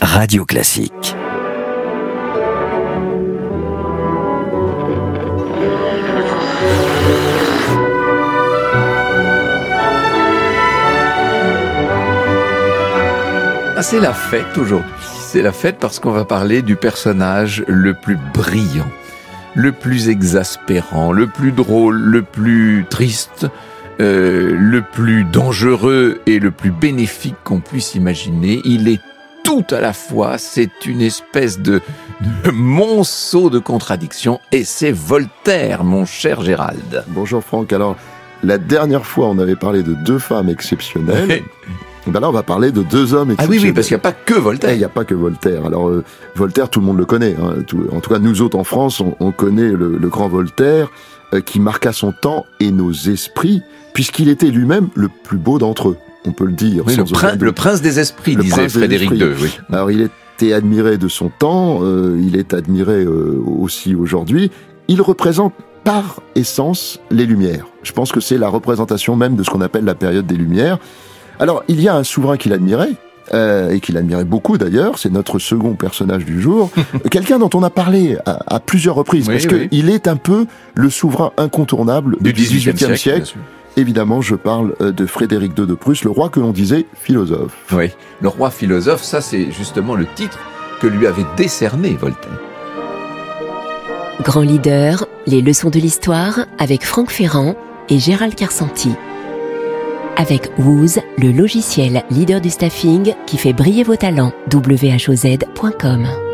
Radio Classique. Ah, c'est la fête aujourd'hui. C'est la fête parce qu'on va parler du personnage le plus brillant, le plus exaspérant, le plus drôle, le plus triste, euh, le plus dangereux et le plus bénéfique qu'on puisse imaginer. Il est tout à la fois, c'est une espèce de, de monceau de contradictions et c'est Voltaire, mon cher Gérald. Bonjour Franck, alors la dernière fois on avait parlé de deux femmes exceptionnelles. Ben là, on va parler de deux hommes Ah oui, oui, parce qu'il n'y a pas que Voltaire. Eh, il n'y a pas que Voltaire. Alors, euh, Voltaire, tout le monde le connaît. Hein. Tout- en tout cas, nous autres en France, on, on connaît le, le grand Voltaire qui marqua son temps et nos esprits, puisqu'il était lui-même le plus beau d'entre eux. On peut le dire. Oui, le, prin- prince des esprits, Le disait prince Frédéric II. Oui. Alors, il était admiré de son temps, euh, il est admiré euh, aussi aujourd'hui. Il représente par essence les Lumières. Je pense que c'est la représentation même de ce qu'on appelle la période des Lumières. Alors, il y a un souverain qu'il admirait, euh, et qu'il admirait beaucoup d'ailleurs, c'est notre second personnage du jour, quelqu'un dont on a parlé à, à plusieurs reprises, Oui, parce oui. qu'il est un peu le souverain incontournable Du XVIIIe siècle. siècle. Évidemment, je parle euh, de Frédéric II de Prusse, le roi que l'on disait philosophe. Oui, le roi philosophe, ça c'est justement le titre que lui avait décerné Voltaire. Grand leader, les leçons de l'histoire avec Franck Ferrand et Gérald Carsanti. Avec Wooz, le logiciel leader du staffing qui fait briller vos talents. whoz.com.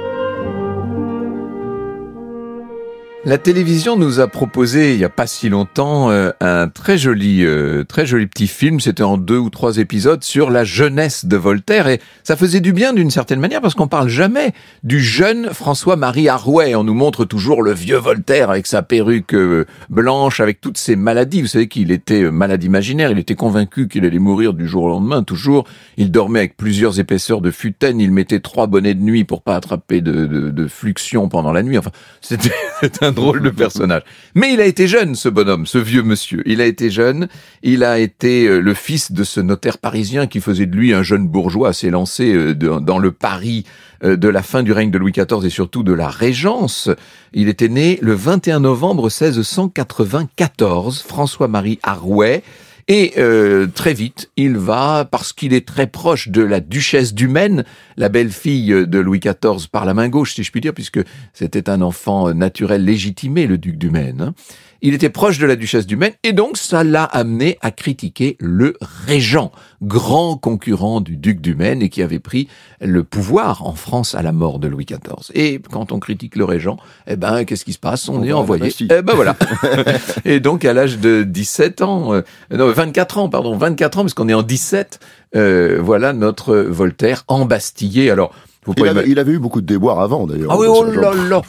La télévision nous a proposé il y a pas si longtemps euh, un très joli, euh, très joli petit film. C'était en deux ou trois épisodes sur la jeunesse de Voltaire et ça faisait du bien d'une certaine manière parce qu'on parle jamais du jeune François-Marie Arouet. On nous montre toujours le vieux Voltaire avec sa perruque euh, blanche, avec toutes ses maladies. Vous savez qu'il était euh, malade imaginaire. Il était convaincu qu'il allait mourir du jour au lendemain. Toujours, il dormait avec plusieurs épaisseurs de futaine. Il mettait trois bonnets de nuit pour pas attraper de, de, de fluxion pendant la nuit. Enfin, c'était un drôle de personnage. Mais il a été jeune, ce bonhomme, ce vieux monsieur. Il a été jeune. Il a été euh, le fils de ce notaire parisien qui faisait de lui un jeune bourgeois assez lancé euh, dans le Paris euh, de la fin du règne de Louis XIV et surtout de la Régence. Il était né le 21 novembre 1694, François-Marie Arouet. Et euh, très vite, il va, parce qu'il est très proche de la duchesse du Maine, la belle-fille de Louis XIV par la main gauche, si je puis dire, puisque c'était un enfant naturel légitimé, le duc du Maine. hein. Il était proche de la duchesse du Maine, et donc ça l'a amené à critiquer le régent, grand concurrent du duc du Maine, et qui avait pris le pouvoir en France à la mort de Louis XIV. Et quand on critique le régent, eh ben, qu'est-ce qui se passe? On, On est envoyé. Eh ben voilà. et donc à l'âge de 17 ans, euh, non 24 ans, pardon, 24 ans, parce qu'on est en 17, euh, voilà notre Voltaire embastillé. Alors, faut Il avait, il avait eu beaucoup de déboires avant d'ailleurs. ah oui, oh là là,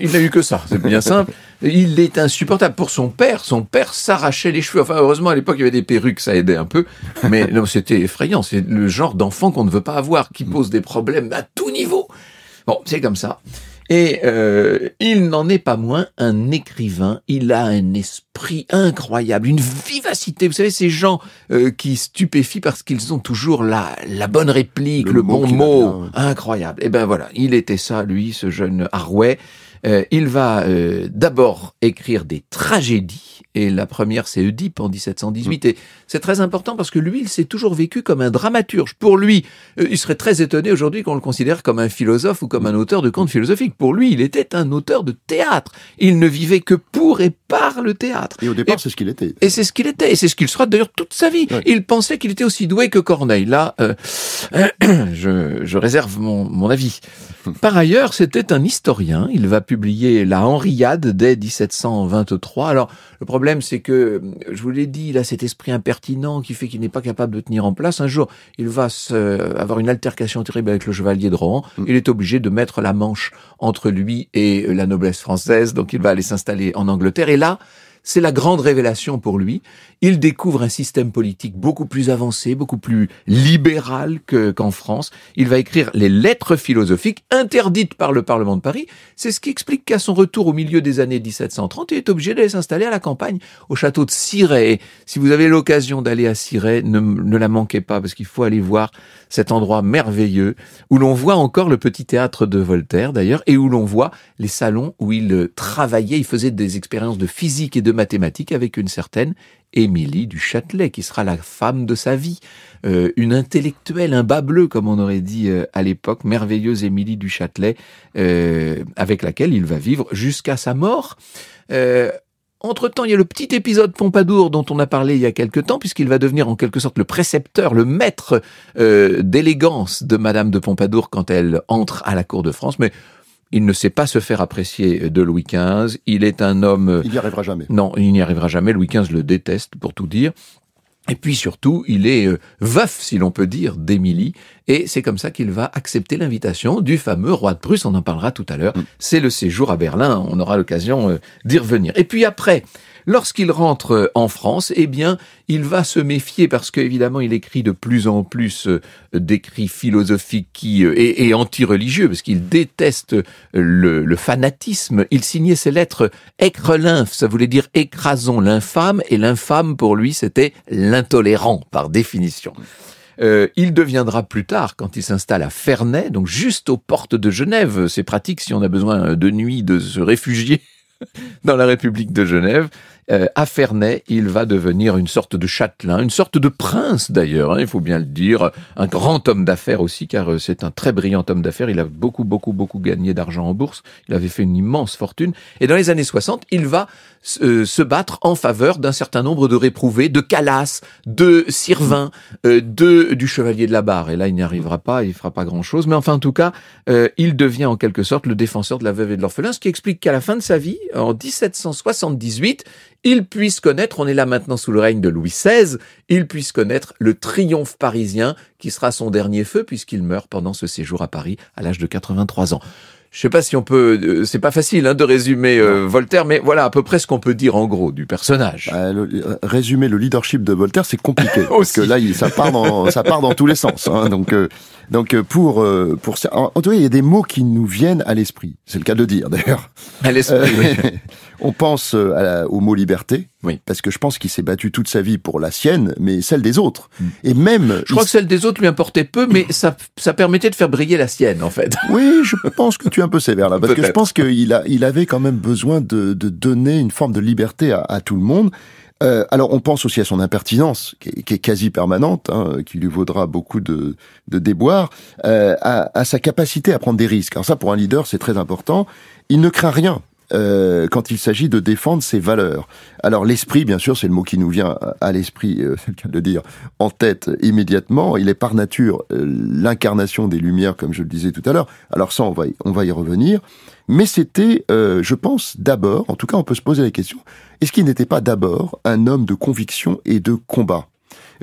il n'a eu que ça, c'est bien simple. Il est insupportable pour son père. Son père s'arrachait les cheveux. Enfin, heureusement, à l'époque, il y avait des perruques, ça aidait un peu. Mais non, c'était effrayant. C'est le genre d'enfant qu'on ne veut pas avoir, qui pose des problèmes à tout niveau. Bon, c'est comme ça. Et euh, il n'en est pas moins un écrivain. Il a un esprit incroyable, une vivacité. Vous savez, ces gens euh, qui stupéfient parce qu'ils ont toujours la, la bonne réplique, le, bon mot. Incroyable. Et ben voilà, il était ça, lui, ce jeune Arouet. Euh, il va euh, d'abord écrire des tragédies, et la première c'est Oedipe en 1718, et c'est très important parce que lui, il s'est toujours vécu comme un dramaturge. Pour lui, euh, il serait très étonné aujourd'hui qu'on le considère comme un philosophe ou comme un auteur de contes philosophiques. Pour lui, il était un auteur de théâtre. Il ne vivait que pour et par le théâtre. Et au départ, c'est ce qu'il était. Et c'est ce qu'il était, et c'est ce qu'il sera d'ailleurs toute sa vie. Ouais. Il pensait qu'il était aussi doué que Corneille. Là, je, je réserve mon, mon avis. Par ailleurs, c'était un historien. Il va publier La Henriade dès 1723. Alors, le problème, c'est que, je vous l'ai dit, il a cet esprit impertinent qui fait qu'il n'est pas capable de tenir en place. Un jour, il va se, avoir une altercation terrible avec le chevalier de Rohan. Mm. Il est obligé de mettre la manche entre lui et la noblesse française. Donc, il va aller s'installer en Angleterre. Et là, c'est la grande révélation pour lui. Il découvre un système politique beaucoup plus avancé, beaucoup plus libéral qu'en France. Il va écrire les lettres philosophiques interdites par le Parlement de Paris. C'est ce qui explique qu'à son retour au milieu des années 1730, il est obligé d'aller s'installer à la campagne, au château de Cirey. Si vous avez l'occasion d'aller à Cirey, ne, ne la manquez pas parce qu'il faut aller voir cet endroit merveilleux où l'on voit encore le petit théâtre de Voltaire d'ailleurs et où l'on voit les salons où il travaillait, il faisait des expériences de physique et de mathématiques avec une certaine Émilie du Châtelet, qui sera la femme de sa vie, euh, une intellectuelle, un bas bleu, comme on aurait dit euh, à l'époque, merveilleuse Émilie du Châtelet, euh, avec laquelle il va vivre jusqu'à sa mort. Entre-temps, il y a le petit épisode Pompadour dont on a parlé il y a quelque temps, puisqu'il va devenir en quelque sorte le précepteur, le maître d'élégance de Madame de Pompadour quand elle entre à la cour de France. Mais il ne sait pas se faire apprécier de Louis XV. Il est un homme. Il n'y arrivera jamais. Non, il n'y arrivera jamais. Louis XV le déteste, pour tout dire. Et puis surtout, il est euh, veuf, si l'on peut dire, d'Émilie, et c'est comme ça qu'il va accepter l'invitation du fameux roi de Prusse, on en parlera tout à l'heure. Mm. C'est le séjour à Berlin, on aura l'occasion euh, d'y revenir. Et puis après, Lorsqu'il rentre en France, eh bien, il va se méfier parce qu'évidemment, il écrit de plus en plus euh, d'écrits philosophiques qui, euh, et, et anti-religieux, parce qu'il déteste le, le, fanatisme. Il signait ses lettres écrelinf, ça voulait dire écrasons l'infâme, et l'infâme pour lui, c'était l'intolérant, par définition. Euh, il deviendra plus tard, quand il s'installe à Ferney, donc juste aux portes de Genève, c'est pratique si on a besoin de nuit de se réfugier dans la République de Genève, euh, à Ferney, il va devenir une sorte de châtelain, une sorte de prince d'ailleurs, hein, il faut bien le dire, un grand homme d'affaires aussi, car euh, c'est un très brillant homme d'affaires, il a beaucoup, beaucoup, beaucoup gagné d'argent en bourse, il avait fait une immense fortune, et dans les années 60, il va euh, se battre en faveur d'un certain nombre de réprouvés, de Calas, de Sirvin, de du Chevalier de la Barre, et là il n'y arrivera pas, il fera pas grand-chose, mais enfin en tout cas, il devient en quelque sorte le défenseur de la veuve et de l'orphelin, ce qui explique qu'à la fin de sa vie, en 1778, il puisse connaître, on est là maintenant sous le règne de Louis XVI, il puisse connaître le triomphe parisien qui sera son dernier feu puisqu'il meurt pendant ce séjour à Paris à l'âge de 83 ans. Je sais pas si on peut, euh, c'est pas facile hein, de résumer euh, Voltaire, mais voilà à peu près ce qu'on peut dire en gros du personnage. Euh, résumer le leadership de Voltaire, c'est compliqué parce que là, il, ça part dans, ça part dans tous les sens. Hein, donc, donc pour pour en, tout cas, il y a des mots qui nous viennent à l'esprit. C'est le cas de dire d'ailleurs. À l'esprit. On pense euh, au mot liberté, oui. parce que je pense qu'il s'est battu toute sa vie pour la sienne, mais celle des autres. Mm. Et même... Je crois que celle des autres lui importait peu, mais ça, ça permettait de faire briller la sienne, en fait. Oui, je pense que tu es un peu sévère là, parce que je pense qu'il a, il avait quand même besoin de, de donner une forme de liberté à, à tout le monde. Euh, alors, on pense aussi à son impertinence, qui est, quasi permanente, hein, qui lui vaudra beaucoup de, de déboires, euh, à, à, sa capacité à prendre des risques. Alors ça, pour un leader, c'est très important. Il ne craint rien. Euh, quand il s'agit de défendre ses valeurs. Alors l'esprit, bien sûr, c'est le mot qui nous vient à l'esprit, euh, c'est le cas de le dire, en tête immédiatement. Il est par nature euh, l'incarnation des Lumières, comme je le disais tout à l'heure. Alors ça, on va y, on va y revenir. Mais c'était, euh, je pense, d'abord, en tout cas on peut se poser la question, est-ce qu'il n'était pas d'abord un homme de conviction et de combat?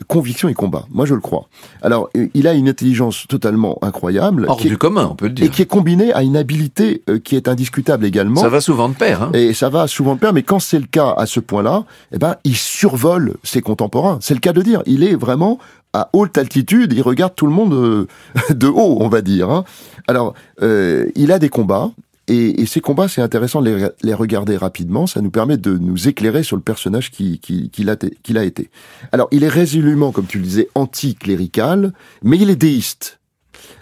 Conviction et combat. Moi, je le crois. Alors, euh, il a une intelligence totalement incroyable. Hors du commun, on peut le dire. Et qui est combinée à une habileté euh, qui est indiscutable également. Ça va souvent de pair. Hein. Et ça va souvent de pair, mais quand c'est le cas à ce point-là, eh ben, il survole ses contemporains. C'est le cas de dire. Il est vraiment à haute altitude, il regarde tout le monde euh, de haut, on va dire. Hein. Alors, euh, il a des combats, et, et, ces combats, c'est intéressant de les, les, regarder rapidement. Ça nous permet de nous éclairer sur le personnage qu'il qui, qui, a, a, été. Alors, il est résolument, comme tu le disais, anticlérical, mais il est déiste.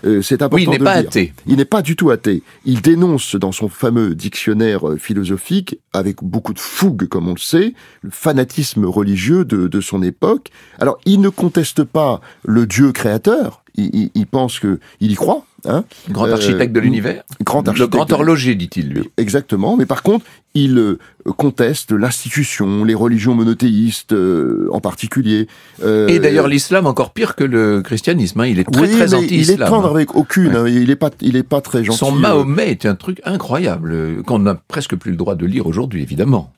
Euh, c'est important. Oui, il n'est pas dire. athée. Il n'est pas du tout athée. Il dénonce dans son fameux dictionnaire euh, philosophique, avec beaucoup de fougue, comme on le sait, le fanatisme religieux de, de son époque. Alors, il ne conteste pas le Dieu créateur. Il, il, il pense que il y croit, Hein grand architecte de l'univers grand Le grand horloger, dit-il, lui. Exactement, mais par contre, il euh, conteste l'institution, les religions monothéistes euh, en particulier. Euh, Et d'ailleurs, l'islam encore pire que le christianisme. Hein. Il est très, oui, très anti-islam. Il est tendre avec aucune. Ouais. Hein. Il est pas, il est pas très gentil. Son Mahomet est un truc incroyable qu'on n'a presque plus le droit de lire aujourd'hui, évidemment.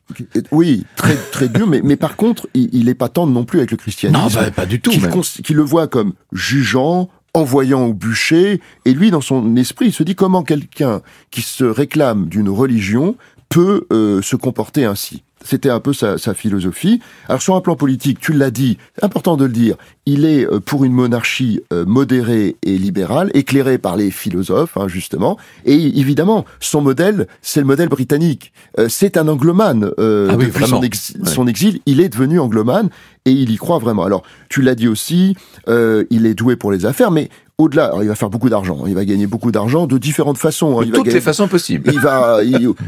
Oui, très très dur, mais mais par contre, il, il est pas tendre non plus avec le christianisme. Non, bah, pas du tout. Qui, qui le voit comme jugeant, envoyant au bûcher, et lui, dans son esprit, il se dit comment quelqu'un qui se réclame d'une religion peut euh, se comporter ainsi. C'était un peu sa, sa, philosophie. Alors sur un plan politique, tu l'as dit, important de le dire, il est euh, pour une monarchie euh, modérée et libérale, éclairée par les philosophes, hein, justement. Et évidemment, son modèle, c'est le modèle britannique. Euh, c'est un anglomane. Ah depuis son, son, exil, il est devenu anglomane et il y croit vraiment. Alors, tu l'as dit aussi, il est doué pour les affaires, mais au-delà, il va faire beaucoup d'argent. Il va gagner beaucoup d'argent de différentes façons. Hein. De toutes les façons possibles. Il va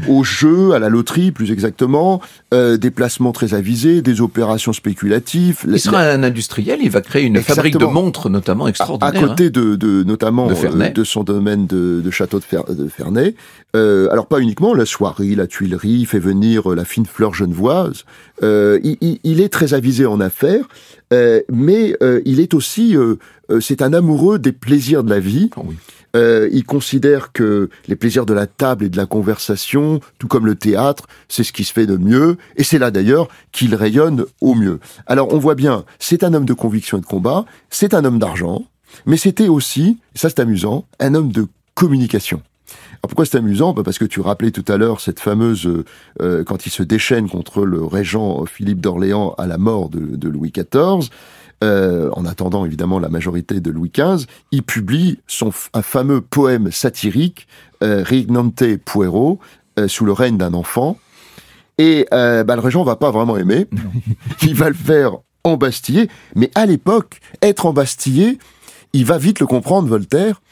au jeu, à la loterie, plus exactement, euh, des placements très avisés, des opérations spéculatives. Il sera un industriel. Il va créer une fabrique de montres, notamment extraordinaire. À, côté hein. de, de, notamment de, euh, de, son domaine de, de château de, Fer, Ferney. Euh, alors pas uniquement la soirée, la tuilerie, il fait venir la fine fleur genevoise. Euh, il, il, est très avisé en affaires, euh, mais euh, il est aussi, euh, c'est un amoureux des plaisirs de la vie. Oh il considère que les plaisirs de la table et de la conversation, tout comme le théâtre, c'est ce qui se fait de mieux, et c'est là d'ailleurs qu'il rayonne au mieux. Alors on voit bien, c'est un homme de conviction et de combat, c'est un homme d'argent, mais c'était aussi, ça c'est amusant, un homme de communication. Alors pourquoi c'est amusant? Bah, Parce que tu rappelais tout à l'heure cette fameuse euh, quand il se déchaîne contre le régent Philippe d'Orléans à la mort de, Louis XIV. Euh, en attendant évidemment la majorité de Louis XV, il publie son un fameux poème satirique euh, Rignante Puero euh, sous le règne d'un enfant. Et bah, le régent va pas vraiment aimer. il va le faire embastiller. Mais à l'époque, être embastillé, il va vite le comprendre, Voltaire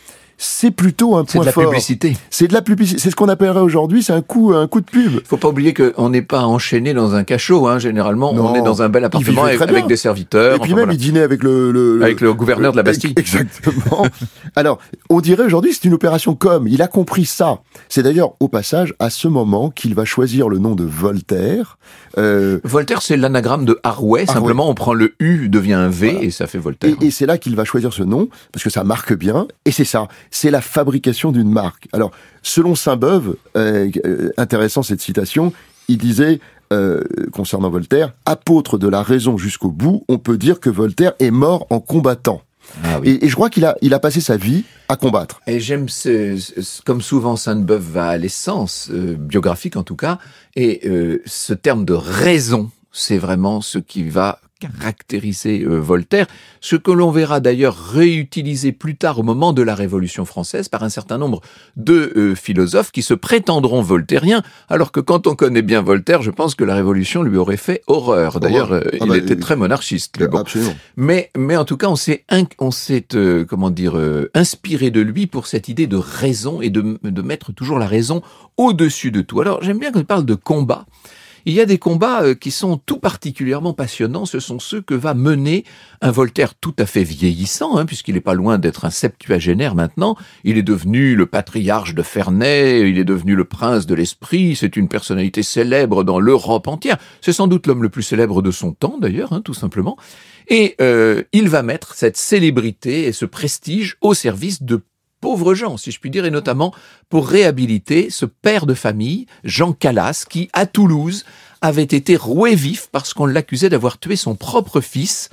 c'est plutôt un point fort. C'est de la publicité. C'est de la publicité. C'est ce qu'on appellerait aujourd'hui, c'est un coup, un coup de pub. Faut pas oublier qu'on n'est pas enchaîné dans un cachot. Hein. Généralement, on est dans un bel appartement avec, des serviteurs. Et puis même, il dînait avec le, le, avec le gouverneur de la Bastille. Exactement. Alors, on dirait aujourd'hui, c'est une opération com. Il a compris ça. C'est d'ailleurs au passage à ce moment qu'il va choisir le nom de Voltaire. Euh... Voltaire, c'est l'anagramme de Harway. Simplement, on prend le U, devient un V, et ça fait Voltaire. Et, et c'est là qu'il va choisir ce nom parce que ça marque bien. Et c'est ça c'est la fabrication d'une marque. Alors, selon Saint-Beuve, euh, euh, intéressant cette citation, il disait euh, concernant Voltaire, apôtre de la raison jusqu'au bout, on peut dire que Voltaire est mort en combattant. Ah et, je crois qu'il a, il a passé sa vie à combattre. Et j'aime, ce, comme souvent Sainte-Beuve va à l'essence, biographique en tout cas, et ce terme de raison, c'est vraiment ce qui va caractériser euh, Voltaire, ce que l'on verra d'ailleurs réutilisé plus tard au moment de la Révolution française par un certain nombre de euh, philosophes qui se prétendront voltairiens, alors que quand on connaît bien Voltaire, je pense que la Révolution lui aurait fait horreur. D'ailleurs, euh, ah il bah, était très monarchiste. Mais, mais en tout cas, on s'est, on s'est comment dire, inspiré de lui pour cette idée de raison et de, de mettre toujours la raison au-dessus de tout. Alors, j'aime bien qu'on parle de combat. Il y a des combats euh, qui sont tout particulièrement passionnants. Ce sont ceux que va mener un Voltaire tout à fait vieillissant, hein, puisqu'il n'est pas loin d'être un septuagénaire maintenant. Il est devenu le patriarche de Ferney, il est devenu le prince de l'esprit. C'est une personnalité célèbre dans l'Europe entière. C'est sans doute l'homme le plus célèbre de son temps, d'ailleurs, hein, tout simplement. Et euh, il va mettre cette célébrité et ce prestige au service de pauvres gens, si je puis dire, et notamment pour réhabiliter ce père de famille, Jean Calas, qui, à Toulouse, avait été roué vif parce qu'on l'accusait d'avoir tué son propre fils,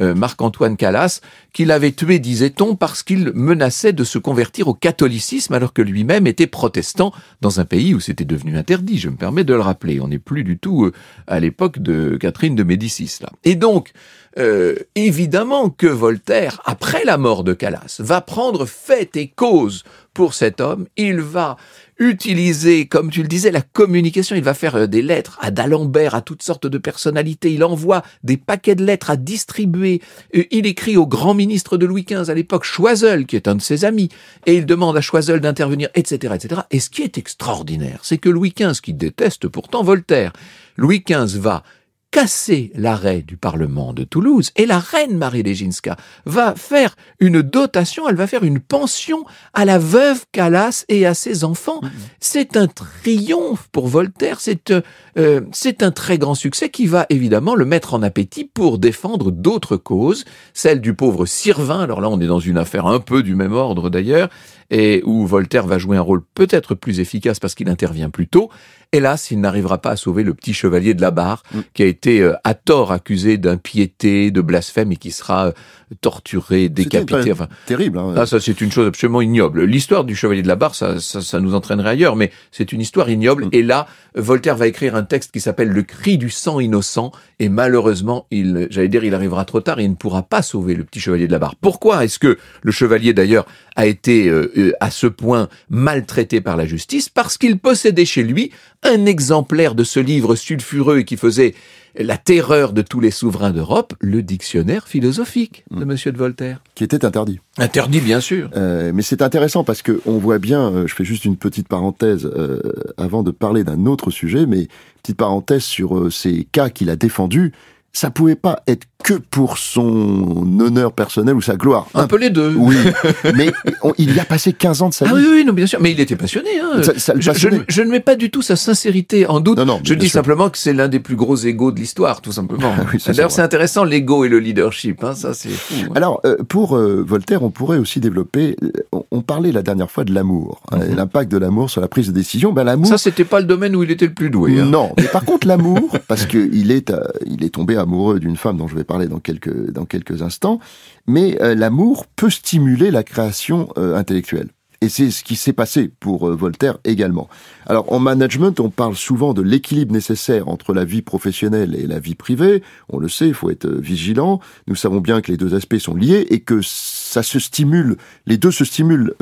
euh, Marc-Antoine Calas, qu'il avait tué, disait-on, parce qu'il menaçait de se convertir au catholicisme alors que lui-même était protestant dans un pays où c'était devenu interdit, je me permets de le rappeler. On n'est plus du tout euh, à l'époque de Catherine de Médicis, là. Et donc, euh, évidemment que Voltaire, après la mort de Calas, va prendre fait et cause pour cet homme. Il va utiliser, comme tu le disais, la communication. Il va faire euh, des lettres à d'Alembert, à toutes sortes de personnalités. Il envoie des paquets de lettres à distribuer. Euh, il écrit au grand ministre de Louis XV à l'époque, Choiseul, qui est un de ses amis, et il demande à Choiseul d'intervenir, etc., etc. Et ce qui est extraordinaire, c'est que Louis XV, qui déteste pourtant Voltaire, Louis XV va casser l'arrêt du Parlement de Toulouse et la reine Marie Leginska va faire une dotation, elle va faire une pension à la veuve Calas et à ses enfants. Mmh. C'est un triomphe pour Voltaire, c'est euh, c'est un très grand succès qui va évidemment le mettre en appétit pour défendre d'autres causes, celle du pauvre Sirvin, alors là on est dans une affaire un peu du même ordre d'ailleurs, et où Voltaire va jouer un rôle peut-être plus efficace parce qu'il intervient plus tôt. Hélas, il n'arrivera pas à sauver le petit chevalier de la barre, mmh. qui a été été euh, à tort accusé d'impiété, de blasphème et qui sera euh, torturé, décapité. Enfin, terrible. Hein. Ah, ça, c'est une chose absolument ignoble. L'histoire du Chevalier de la Barre, ça, ça, ça nous entraînerait ailleurs, mais c'est une histoire ignoble. Mm. Et là, Voltaire va écrire un texte qui s'appelle Le cri du sang innocent. Et malheureusement, il, j'allais dire, il arrivera trop tard et il ne pourra pas sauver le petit Chevalier de la Barre. Pourquoi est-ce que le Chevalier, d'ailleurs, a été euh, euh, à ce point maltraité par la justice Parce qu'il possédait chez lui un exemplaire de ce livre sulfureux qui faisait la terreur de tous les souverains d'Europe, le dictionnaire philosophique de Monsieur de Voltaire. Qui était interdit. Interdit, bien sûr. Euh, mais c'est intéressant parce que on voit bien, euh, je fais juste une petite parenthèse euh, avant de parler d'un autre sujet, mais petite parenthèse sur ces cas qu'il a défendus. Ça pouvait pas être que pour son honneur personnel ou sa gloire. Un peu les deux. Oui, mais on- il y a passé 15 ans de sa Ah vie. oui, oui, non, bien sûr. Mais il était passionné. Hein. Ça- je, je ne- je ne mets pas du tout sa sincérité en doute. Non, non, je dis sûr. simplement que c'est l'un des plus gros égaux de l'histoire, tout simplement. Ah oui, D'ailleurs, c'est intéressant, l'ego et le leadership. Hein, ça, c'est fou. hein. Alors, euh, pour euh, Voltaire, on pourrait aussi développer. euh, on, on parlait la dernière fois de l'amour, et l'impact de l'amour sur la prise de décision. Ben l'amour. Ça, c'était pas le domaine où il était le plus doué. hein. Non, mais par contre l'amour, parce que il est, euh, il est tombé amoureux d'une femme dont je vais parler dans quelques dans quelques instants. Mais euh, l'amour peut stimuler la création euh, intellectuelle. Et c'est ce qui s'est passé pour euh, Voltaire également. Alors en management, on parle souvent de l'équilibre nécessaire entre la vie professionnelle et la vie privée. On le sait, il faut être vigilant. Nous savons bien que les deux aspects sont liés et que ça se stimule, les deux se stimulent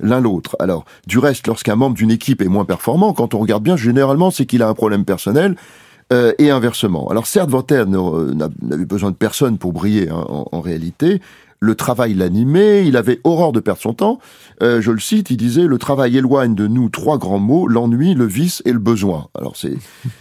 l'un l'autre. Alors du reste, lorsqu'un membre d'une équipe est moins performant, quand on regarde bien, généralement c'est qu'il a un problème personnel. Euh, et inversement. Alors certes, Voltaire n'a- n'avait besoin de personne pour briller hein, en, en réalité. Le travail l'animait, il avait horreur de perdre son temps. Euh, je le cite, il disait le travail éloigne de nous trois grands mots l'ennui, le vice et le besoin. Alors c'est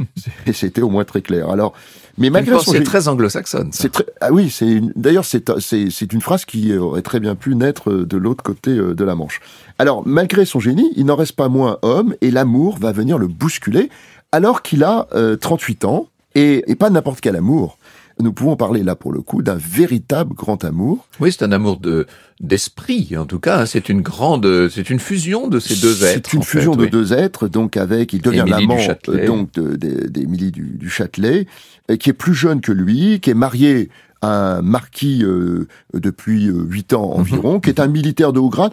c'est- c'était au moins très clair. Alors mais malgré son génie- très anglo-saxonne. c'est très, ah oui, c'est une- d'ailleurs c'est c'est c'est une phrase qui aurait très bien pu naître euh, de l'autre côté euh, de la Manche. Alors malgré son génie, il n'en reste pas moins homme et l'amour va venir le bousculer alors qu'il a euh, 38 ans et, et pas n'importe quel amour. Nous pouvons parler là pour le coup d'un véritable grand amour. Oui, c'est un amour de d'esprit, en tout cas. C'est une grande, c'est une fusion de ces deux êtres. C'est une fait, fusion de oui. deux êtres, donc avec, il devient l'amant euh, donc de- de- d'Émilie du, du Châtelet, euh, qui est plus jeune que lui, qui est marié à un marquis euh, depuis euh, huit ans Mhm. environ, qui est un militaire de haut grade,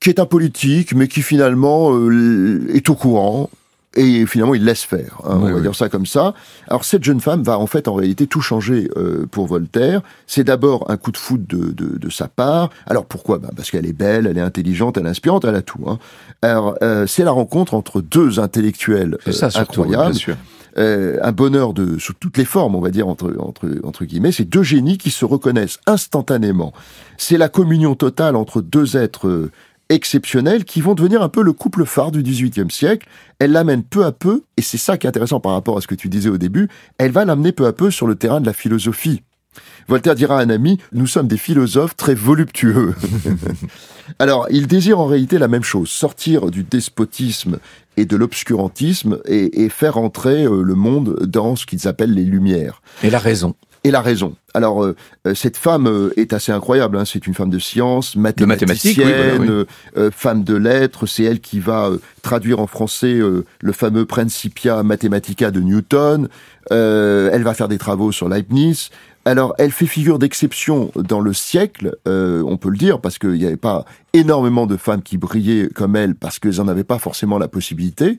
qui est un politique, mais qui finalement euh, est au courant. Et finalement, il laisse faire. hein, Oui, on va oui. dire ça comme ça. Alors, cette jeune femme va en fait, en réalité, tout changer euh, pour Voltaire. C'est d'abord un coup de foudre de, de, de sa part. Alors, pourquoi? Ben Parce qu'elle est belle, elle est intelligente, elle est inspirante, elle a tout. Hein. Alors, euh, c'est la rencontre entre deux intellectuels C'est ça euh, surtout, incroyables. bien sûr. Euh, un bonheur de sous toutes les formes, on va dire entre entre entre guillemets. C'est deux génies qui se reconnaissent instantanément. C'est la communion totale entre deux êtres euh, exceptionnels qui vont devenir un peu le couple phare du XVIIIe siècle. Elle l'amène peu à peu, et c'est ça qui est intéressant par rapport à ce que tu disais au début. Elle va l'amener peu à peu sur le terrain de la philosophie. Voltaire dira à un ami, nous sommes des philosophes très voluptueux. Alors, il désire en réalité la même chose, sortir du despotisme et de l'obscurantisme et, faire entrer euh, le monde dans ce qu'ils appellent les Lumières. Et la raison. Et la raison. Alors, euh, euh, cette femme euh, est assez incroyable. Hein. C'est une femme de science, oui, mathématicienne, voilà, oui. euh, femme de lettres. C'est elle qui va traduire en français le fameux Principia Mathematica de Newton. Euh, elle va faire des travaux sur Leibniz. Alors, elle fait figure d'exception dans le siècle, euh, on peut le dire, parce qu'il n'y avait pas énormément de femmes qui brillaient comme elle, parce qu'elles n'en avaient pas forcément la possibilité.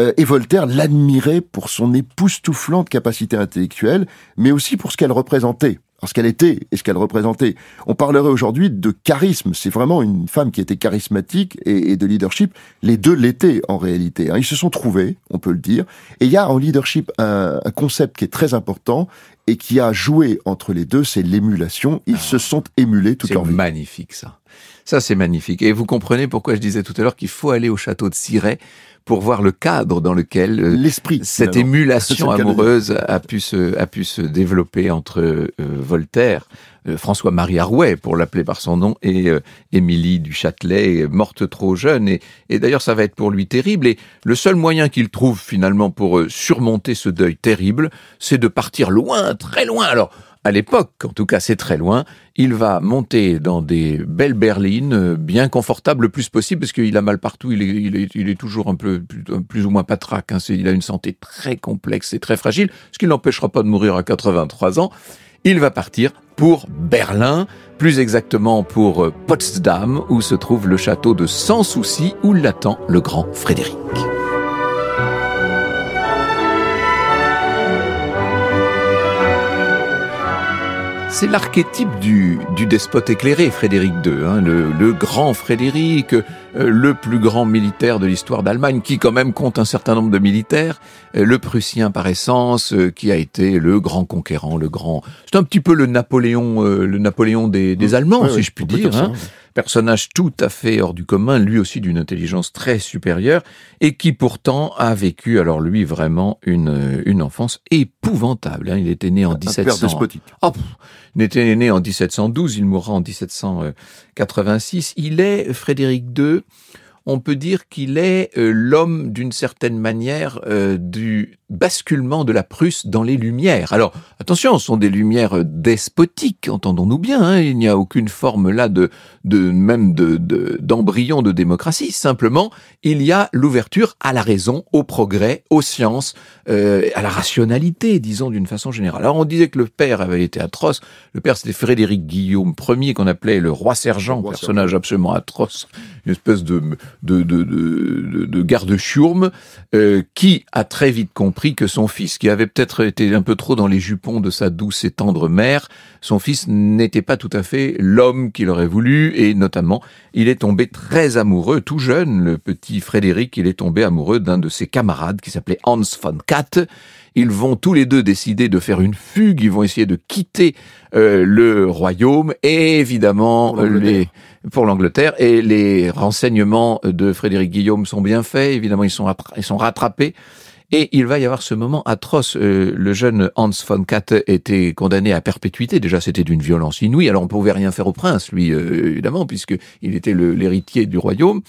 Euh, et Voltaire l'admirait pour son époustouflante capacité intellectuelle, mais aussi pour ce qu'elle représentait, parce qu'elle était et ce qu'elle représentait. On parlerait aujourd'hui de charisme. C'est vraiment une femme qui était charismatique et, de leadership. Les deux l'étaient en réalité. hein. Ils se sont trouvés, on peut le dire. Et il y a en leadership un concept qui est très important et qui a joué entre les deux, c'est l'émulation. Ils se sont émulés toute C'est leur vie. magnifique, ça. Ça, c'est magnifique. Et vous comprenez pourquoi je disais tout à l'heure qu'il faut aller au château de Cirey pour voir le cadre dans lequel euh, L'esprit. cette émulation C'est amoureuse a pu se, a pu se développer entre euh, Voltaire, François-Marie Arouet, pour l'appeler par son nom, et euh, Émilie du Châtelet, morte trop jeune. Et, d'ailleurs, ça va être pour lui terrible. Et le seul moyen qu'il trouve finalement pour euh, surmonter ce deuil terrible, c'est de partir loin, très loin. Alors, à l'époque, en tout cas c'est très loin, il va monter dans des belles berlines, euh, bien confortables le plus possible, parce qu'il a mal partout, il est toujours un peu plus, ou moins patraque, hein, il a une santé très complexe et très fragile, ce qui ne l'empêchera pas de mourir à 83 ans. Il va partir pour Berlin, plus exactement pour euh, Potsdam, où se trouve le château de Sans Souci, où l'attend le grand Frédéric. C'est l'archétype du, du, despote éclairé, Frédéric II, hein, le, le, grand Frédéric, euh, le plus grand militaire de l'histoire d'Allemagne, qui quand même compte un certain nombre de militaires, euh, le Prussien par essence, euh, qui a été le grand conquérant, le grand. C'est un petit peu le Napoléon, le Napoléon des, des mmh. Allemands, si je puis dire. Personnage tout à fait hors du commun, lui aussi d'une intelligence très supérieure, et qui pourtant a vécu, alors lui vraiment, une, une enfance épouvantable. Hein. Il était né en un 1700. Oh, il était né en 1712, il mourra en 1786. Il est Frédéric II on peut dire qu'il est euh, l'homme d'une certaine manière euh, du basculement de la Prusse dans les Lumières. Alors attention, ce sont des Lumières despotiques, entendons-nous bien. Hein, il n'y a aucune forme là de, de même de d'embryon de, démocratie. Simplement, il y a l'ouverture à la raison, au progrès, aux sciences, euh, à la rationalité, disons d'une façon générale. Alors on disait que le père avait été atroce. Le père c'était Frédéric Guillaume Ier qu'on appelait le roi sergent, personnage absolument atroce, une espèce de de, de, de, de garde-chourme, euh, qui a très vite compris que son fils, qui avait peut-être été un peu trop dans les jupons de sa douce et tendre mère, son fils n'était pas tout à fait l'homme qu'il aurait voulu, et notamment, il est tombé très amoureux, tout jeune, le petit Frédéric, il est tombé amoureux d'un de ses camarades qui s'appelait Hans von Katt, ils vont tous les deux décider de faire une fugue, ils vont essayer de quitter euh, le royaume et évidemment les pour l'Angleterre et les renseignements de Frédéric Guillaume sont bien faits, évidemment ils sont ils sont rattrapés et il va y avoir ce moment atroce. Euh, le jeune Hans von Katte était condamné à perpétuité. Déjà, c'était d'une violence inouïe. Alors, on pouvait rien faire au prince, lui, euh, évidemment, puisque il était l'héritier du royaume.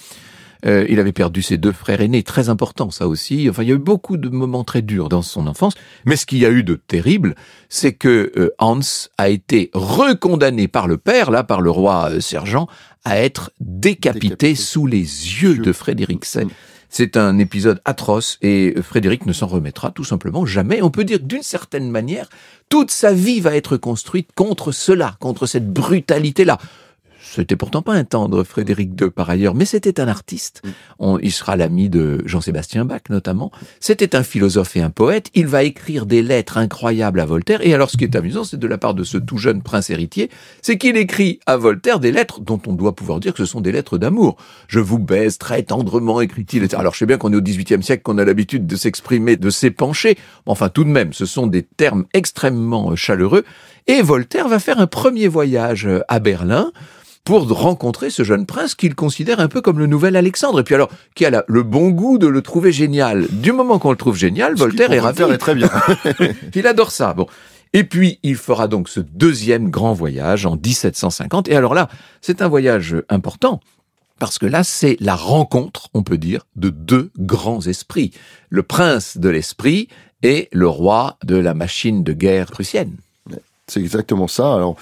Euh, il avait perdu ses deux frères aînés, très important ça aussi. Enfin, il y a eu beaucoup de moments très durs dans son enfance. Mais ce qu'il y a eu de terrible, c'est que euh, Hans a été recondamné par le père, là, par le roi euh, sergent, à être décapité, sous les yeux de Frédéric. C'est un épisode atroce et Frédéric ne s'en remettra tout simplement jamais. On peut dire d'une certaine manière, toute sa vie va être construite contre cela, contre cette brutalité-là. C'était pourtant pas un tendre Frédéric II par ailleurs, mais c'était un artiste. Mm. il sera l'ami de Jean-Sébastien Bach notamment. C'était un philosophe et un poète. Il va écrire des lettres incroyables à Voltaire. Et alors ce qui est amusant, c'est de la part de ce tout jeune prince héritier, c'est qu'il écrit à Voltaire des lettres dont on doit pouvoir dire que ce sont des lettres d'amour. Je vous baise très tendrement, écrit-il. Alors je sais bien qu'on est au XVIIIe siècle, qu'on a l'habitude de s'exprimer, de s'épancher. Enfin tout de même, ce sont des termes extrêmement chaleureux. Et Voltaire va faire un premier voyage à Berlin pour rencontrer ce jeune prince qu'il considère un peu comme le nouvel Alexandre. Et puis alors, qui a le bon goût de le trouver génial? Du moment qu'on le trouve génial, Voltaire est ravi. est très bien. il adore ça. Bon. Et puis, il fera donc ce deuxième grand voyage en 1750. Et alors là, c'est un voyage important. Parce que là, c'est la rencontre, on peut dire, de deux grands esprits. Le prince de l'esprit et le roi de la machine de guerre prussienne. C'est exactement ça. Alors,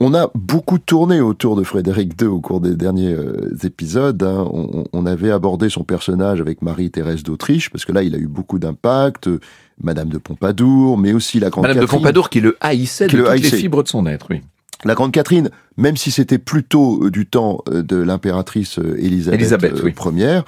on a beaucoup tourné autour de Frédéric II au cours des derniers euh, épisodes. Hein. On, avait abordé son personnage avec Marie-Thérèse d'Autriche, parce que là, il a eu beaucoup d'impact. Madame de Pompadour, mais aussi la grande Madame de Pompadour qui le haïssait de toutes les fibres de son être, oui. La grande Catherine, même si c'était plutôt euh, du temps euh, de l'impératrice Élisabeth, Ier,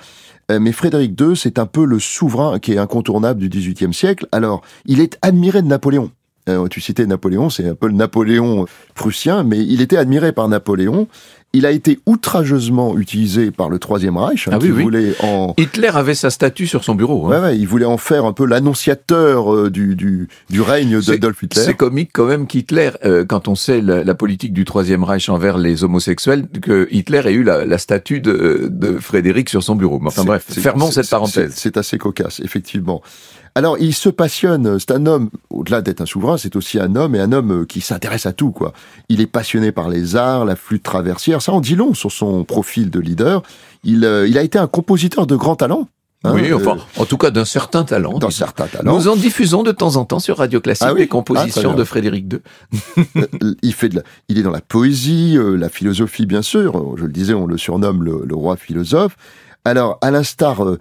mais Frédéric II, c'est un peu le souverain qui est incontournable du XVIIIe siècle. Alors, il est admiré de Napoléon. Euh, tu citais Napoléon, c'est un peu le Napoléon prussien, mais il était admiré par Napoléon. Il a été outrageusement utilisé par le Troisième Reich. Hein, ah Voulait en... Hitler avait sa statue sur son bureau. Hein. Ouais, il voulait en faire un peu l'annonciateur euh, du, du, du, règne d'Adolf Hitler. C'est comique quand même qu'Hitler, euh, quand on sait la, politique du Troisième Reich envers les homosexuels, que Hitler ait eu la, la statue de, de, Frédéric sur son bureau. Enfin bref, fermons cette parenthèse. C'est assez cocasse, effectivement. Alors, il se passionne. C'est un homme, au-delà d'être un souverain, c'est aussi un homme et un homme qui s'intéresse à tout, quoi. Il est passionné par les arts, la flûte traversière. Ça en dit long sur son profil de leader. Il, euh, il a été un compositeur de grand talent. hein, oui, enfin, euh, en tout cas d'un certain talent. d'un certain talent. Nous en diffusons de temps en temps sur Radio Classique Ah oui des Ah, compositions de Frédéric II. Euh, il fait de la- il est dans la poésie, euh, la philosophie bien sûr. Je le disais, on le surnomme le, le roi philosophe. Alors, à l'instar, euh,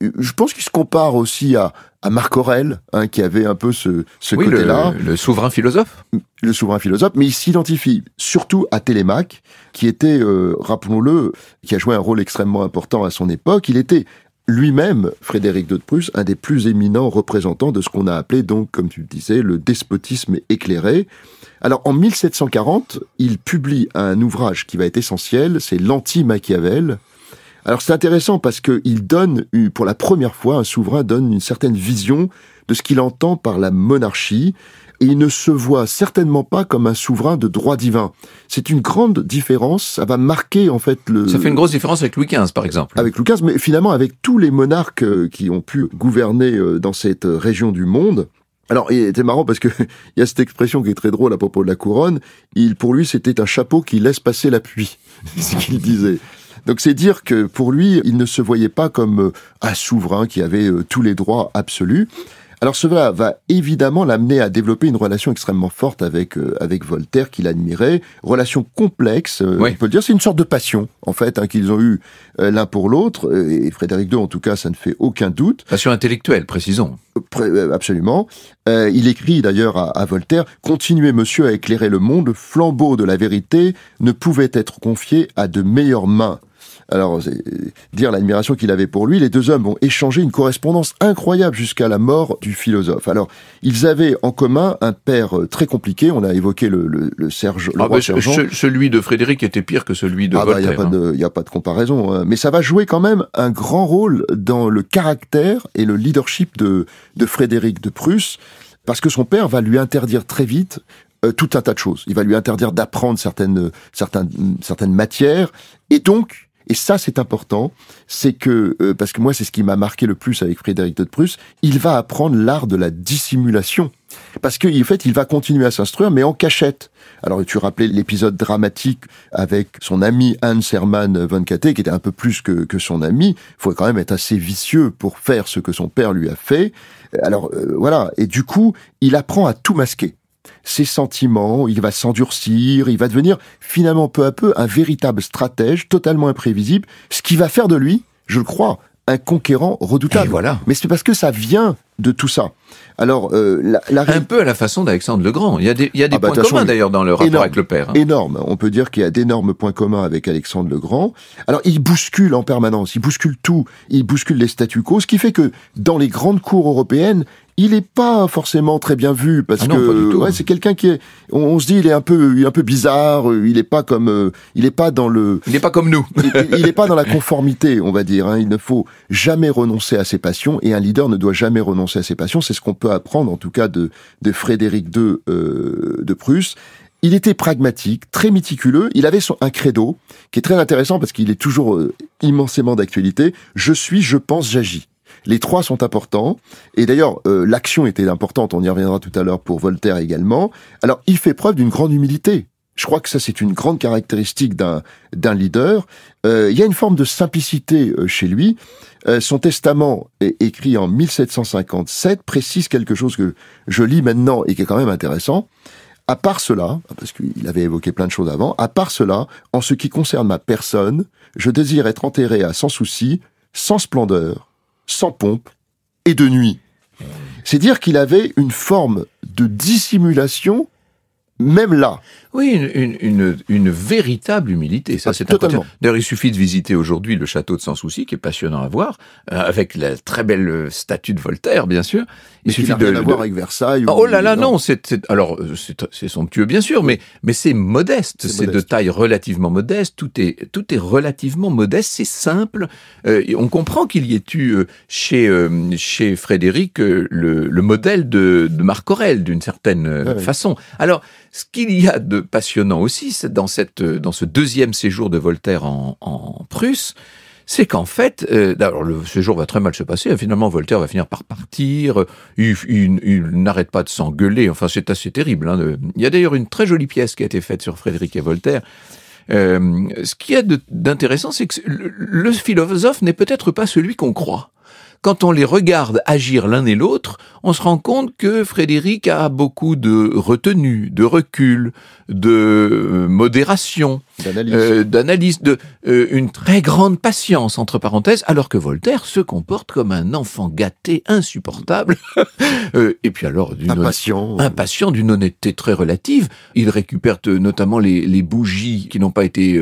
je pense qu'il se compare aussi à, à Marc Aurèle, hein, qui avait un peu ce, ce oui, le, côté-là, le souverain philosophe. le souverain philosophe, mais il s'identifie surtout à Télémaque, qui était, euh, rappelons-le, qui a joué un rôle extrêmement important à son époque. Il était lui-même, Frédéric de Prusse, un des plus éminents représentants de ce qu'on a appelé donc, comme tu le disais, le despotisme éclairé. Alors en 1740, il publie un ouvrage qui va être essentiel, c'est l'anti-Machiavel. Alors c'est intéressant parce qu'il donne, pour la première fois, un souverain donne une certaine vision de ce qu'il entend par la monarchie, et il ne se voit certainement pas comme un souverain de droit divin. C'est une grande différence, ça va marquer en fait le... Ça fait une grosse différence avec Louis XV, par exemple. Avec Louis XV, mais finalement avec tous les monarques euh, qui ont pu gouverner euh, dans cette euh, région du monde. Alors, il était marrant parce que il y a cette expression qui est très drôle à propos de la couronne. Il, pour lui, c'était un chapeau qui laisse passer la pluie. C'est ce qu'il disait. Donc, c'est dire que pour lui, il ne se voyait pas comme euh, un souverain qui avait euh, tous les droits absolus. Alors cela va évidemment l'amener à développer une relation extrêmement forte avec euh, avec Voltaire qu'il admirait, relation complexe, euh, Oui. on peut le dire, c'est une sorte de passion en fait hein, qu'ils ont eu euh, l'un pour l'autre et Frédéric II en tout cas ça ne fait aucun doute. Passion intellectuelle, précisons. Pré- Absolument. Euh, il écrit d'ailleurs à, à Voltaire Continuez, monsieur, à éclairer le monde. Le flambeau de la vérité ne pouvait être confié à de meilleures mains. Alors, c'est dire l'admiration qu'il avait pour lui, les deux hommes ont échangé une correspondance incroyable jusqu'à la mort du philosophe. Alors, ils avaient en commun un père euh, très compliqué. On a évoqué le, le, le Serge, le Ah, roi bah, ce- celui de Frédéric était pire que celui de Ah bah, il n'y a, Voltaire. pas hein. de- y a pas de comparaison. hein. Mais ça va jouer quand même un grand rôle dans le caractère et le leadership de, de Frédéric de Prusse, parce que son père va lui interdire très vite euh, tout un tas de choses. Il va lui interdire d'apprendre certaines, certaines, certaines matières. Et donc, et ça c'est important, c'est que, euh, parce que moi c'est ce qui m'a marqué le plus avec Frédéric de Prusse, il va apprendre l'art de la dissimulation. Parce qu'en fait, il va continuer à s'instruire, mais en cachette. Alors, tu rappelais l'épisode dramatique avec son ami Hans Hermann von Katte, qui était un peu plus que, que son ami. Il faut quand même être assez vicieux pour faire ce que son père lui a fait. Alors, euh, voilà. Et du coup, il apprend à tout masquer. Ses sentiments, il va s'endurcir, il va devenir finalement peu à peu un véritable stratège totalement imprévisible, ce qui va faire de lui, je le crois, un conquérant redoutable. Et voilà. Mais c'est parce que ça vient de tout ça. Alors, euh, la, la Un peu à la façon d'Alexandre le Grand. Il y a des, il y a des Ah bah, points façon, communs il- d'ailleurs dans le rapport énorme. avec le père. hein. énorme. On peut dire qu'il y a d'énormes points communs avec Alexandre le Grand. Alors, il bouscule en permanence, il bouscule tout, il bouscule les statu quo, ce qui fait que dans les grandes cours européennes, il est pas forcément très bien vu parce Ah non, que ouais, c'est quelqu'un qui est on, on se dit il est un peu il est un peu bizarre, euh, il est pas comme euh, il est pas dans le Il n'est pas comme nous. il- il n'est pas dans la conformité, on va dire. hein. Il ne faut jamais renoncer à ses passions et un leader ne doit jamais renoncer à ses passions. C'est ce qu'on peut apprendre, en tout cas, de, de Frédéric II euh, de Prusse. Il était pragmatique, très méticuleux. Il avait son, un credo qui est très intéressant parce qu'il est toujours euh, immensément d'actualité. Je suis, je pense, j'agis. Les trois sont importants. Et d'ailleurs, euh, l'action était importante. On y reviendra tout à l'heure pour Voltaire également. Alors, il fait preuve d'une grande humilité. Je crois que ça, c'est une grande caractéristique d'un d'un leader. Euh, il y a une forme de simplicité euh, chez lui. Euh, son testament, est écrit en 1757, précise quelque chose que je lis maintenant et qui est quand même intéressant. À part cela, parce qu'il avait évoqué plein de choses avant, à part cela, en ce qui concerne ma personne, je désire être enterré à sans souci, sans splendeur, sans pompe et de nuit. C'est dire qu'il avait une forme de dissimulation, même là. Oui, une, une, une, une véritable humilité. Ça, Ah, c'est totalement. important. D'ailleurs, il suffit de visiter aujourd'hui le château de Sans Souci, qui est passionnant à voir, euh, avec la très belle euh, statue de Voltaire, bien sûr. Il Mais suffit n'a de, rien à de- voir avec Versailles. Oh ou- là là, non, c'est c'est- alors euh, c'est somptueux bien sûr, mais mais c'est modeste, C'est de taille relativement modeste. Tout est tout est relativement modeste, c'est simple. Euh, on comprend qu'il y ait eu euh, chez chez Frédéric le, le modèle de, de Marc Aurèle d'une certaine ouais. façon. Alors ce qu'il y a de passionnant aussi, dans cette dans ce deuxième séjour de Voltaire en, Prusse c'est qu'en fait, euh, alors le séjour va très mal se passer. Finalement, Voltaire va finir par partir. Il, n'arrête pas de s'engueuler. Enfin, c'est assez terrible. hein, Il y a d'ailleurs une très jolie pièce qui a été faite sur Frédéric et Voltaire. Euh, ce qu'il y a d'intéressant, c'est que le philosophe n'est peut-être pas celui qu'on croit quand on les regarde agir l'un et l'autre, on se rend compte que Frédéric a beaucoup de retenue, de recul, de euh, modération, d'analyse, euh, de euh, une très grande patience entre parenthèses, alors que Voltaire se comporte comme un enfant gâté, insupportable, et puis alors d'une impatient, impatient d'une honnêteté très relative. Il récupère notamment les, les, bougies qui n'ont pas été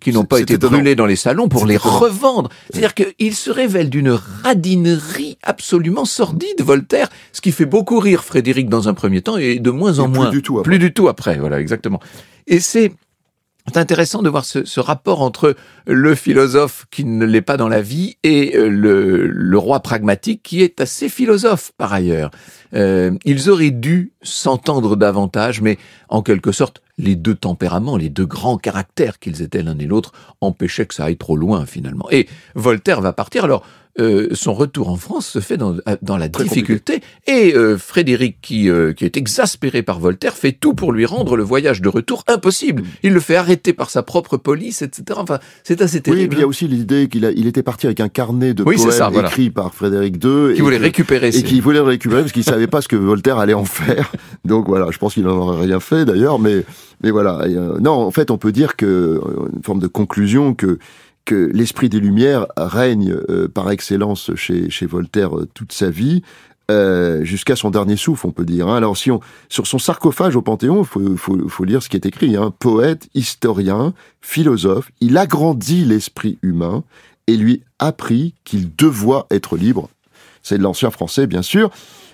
qui n'ont pas été brûlées dans les salons pour les revendre. C'est-à-dire qu'il se révèle d'une radinerie absolument sordide, Voltaire, ce qui fait beaucoup rire Frédéric dans un premier temps et de moins en moins. Plus du tout après. Plus du tout après, voilà, exactement. Et c'est intéressant de voir ce, ce, rapport entre le philosophe qui ne l'est pas dans la vie et euh, le, le, roi pragmatique qui est assez philosophe par ailleurs. Euh, ils auraient dû s'entendre davantage, mais en quelque sorte, les deux tempéraments, les deux grands caractères qu'ils étaient l'un et l'autre, empêchaient que ça aille trop loin finalement. Et Voltaire va partir. Alors, euh, son retour en France se fait dans, dans la difficulté. Et euh, Frédéric, qui, euh, qui est exaspéré par Voltaire, fait tout pour lui rendre le voyage de retour impossible. Mm. Il le fait arrêter par sa propre police, etc. Enfin, c'est assez terrible. Oui, et puis il y a aussi l'idée qu'il il était parti avec un carnet de poèmes écrits par Frédéric II. Qui voulait récupérer. Et qui voulait le récupérer parce qu'il savait pas ce que Voltaire allait en faire. Donc voilà, je pense qu'il n'en aurait rien fait d'ailleurs, mais, mais voilà. non, en fait, on peut dire que, une forme de conclusion, que que l'esprit des Lumières règne euh, par excellence chez, chez Voltaire euh, toute sa vie, euh, jusqu'à son dernier souffle, on peut dire. Hein. Alors, si on sur son sarcophage au Panthéon, faut, faut, faut, lire ce qui est écrit. Hein. Poète, historien, philosophe, il agrandit l'esprit humain et lui apprit qu'il devait être libre. C'est de l'ancien français, bien sûr,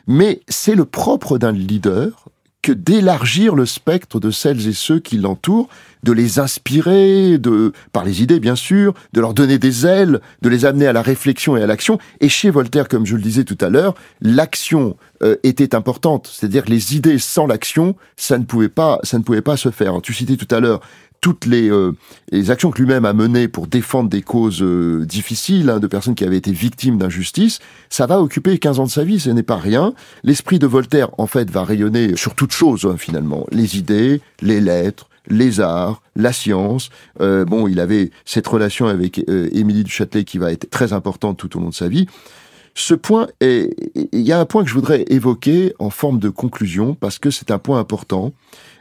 mais c'est le propre d'un leader que d'élargir le spectre de celles et ceux qui l'entourent, de les inspirer, de par les idées bien sûr, de leur donner des ailes, de les amener à la réflexion et à l'action. Et chez Voltaire, comme je le disais tout à l'heure, l'action euh, était importante, c'est-à-dire les idées sans l'action, ça ne pouvait pas, ça ne pouvait pas se faire. Tu citais tout à l'heure toutes les, euh, les actions que lui-même a menées pour défendre des causes euh, difficiles, hein, de personnes qui avaient été victimes d'injustice, ça va occuper 15 ans de sa vie, ce n'est pas rien. L'esprit de Voltaire, en fait, va rayonner sur toute chose, hein, finalement. Les idées, les lettres, les arts, la science. Euh, bon, il avait cette relation avec Émilie du Châtelet qui va être très importante tout au long de sa vie. Ce point est, il y a un point que je voudrais évoquer en forme de conclusion parce que c'est un point important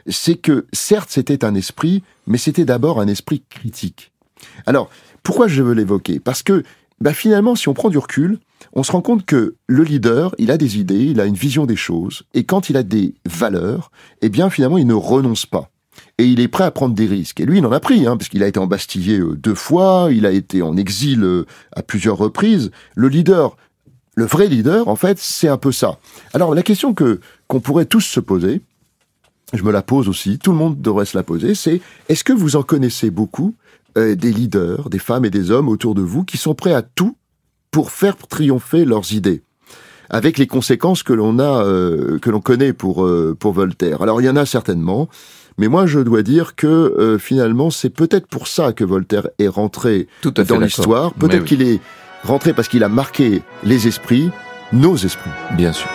c'est que certes c'était un esprit, mais c'était d'abord un esprit critique. Alors, pourquoi je veux l'évoquer? Parce que bah, finalement, si on prend du recul, on se rend compte que le leader, il a des idées, il a une vision des choses, et quand il a des valeurs, eh bien finalement, il ne renonce pas. Et il est prêt à prendre des risques. Et lui, il en a pris, hein, parce qu'il a été embastillé euh, deux fois, il a été en exil euh, à plusieurs reprises. Le leader, le vrai leader, en fait, c'est un peu ça. Alors la question que qu'on pourrait tous se poser, je me la pose aussi, tout le monde devrait se la poser, c'est est-ce que vous en connaissez beaucoup euh, des leaders, des femmes et des hommes autour de vous qui sont prêts à tout pour faire triompher leurs idées? Avec les conséquences que l'on a, que l'on connaît pour pour Voltaire. Alors il y en a certainement, mais moi je dois dire que finalement c'est peut-être pour ça que Voltaire est rentré dans l'histoire. Peut-être qu'il est rentré parce qu'il a marqué les esprits, nos esprits. Bien sûr.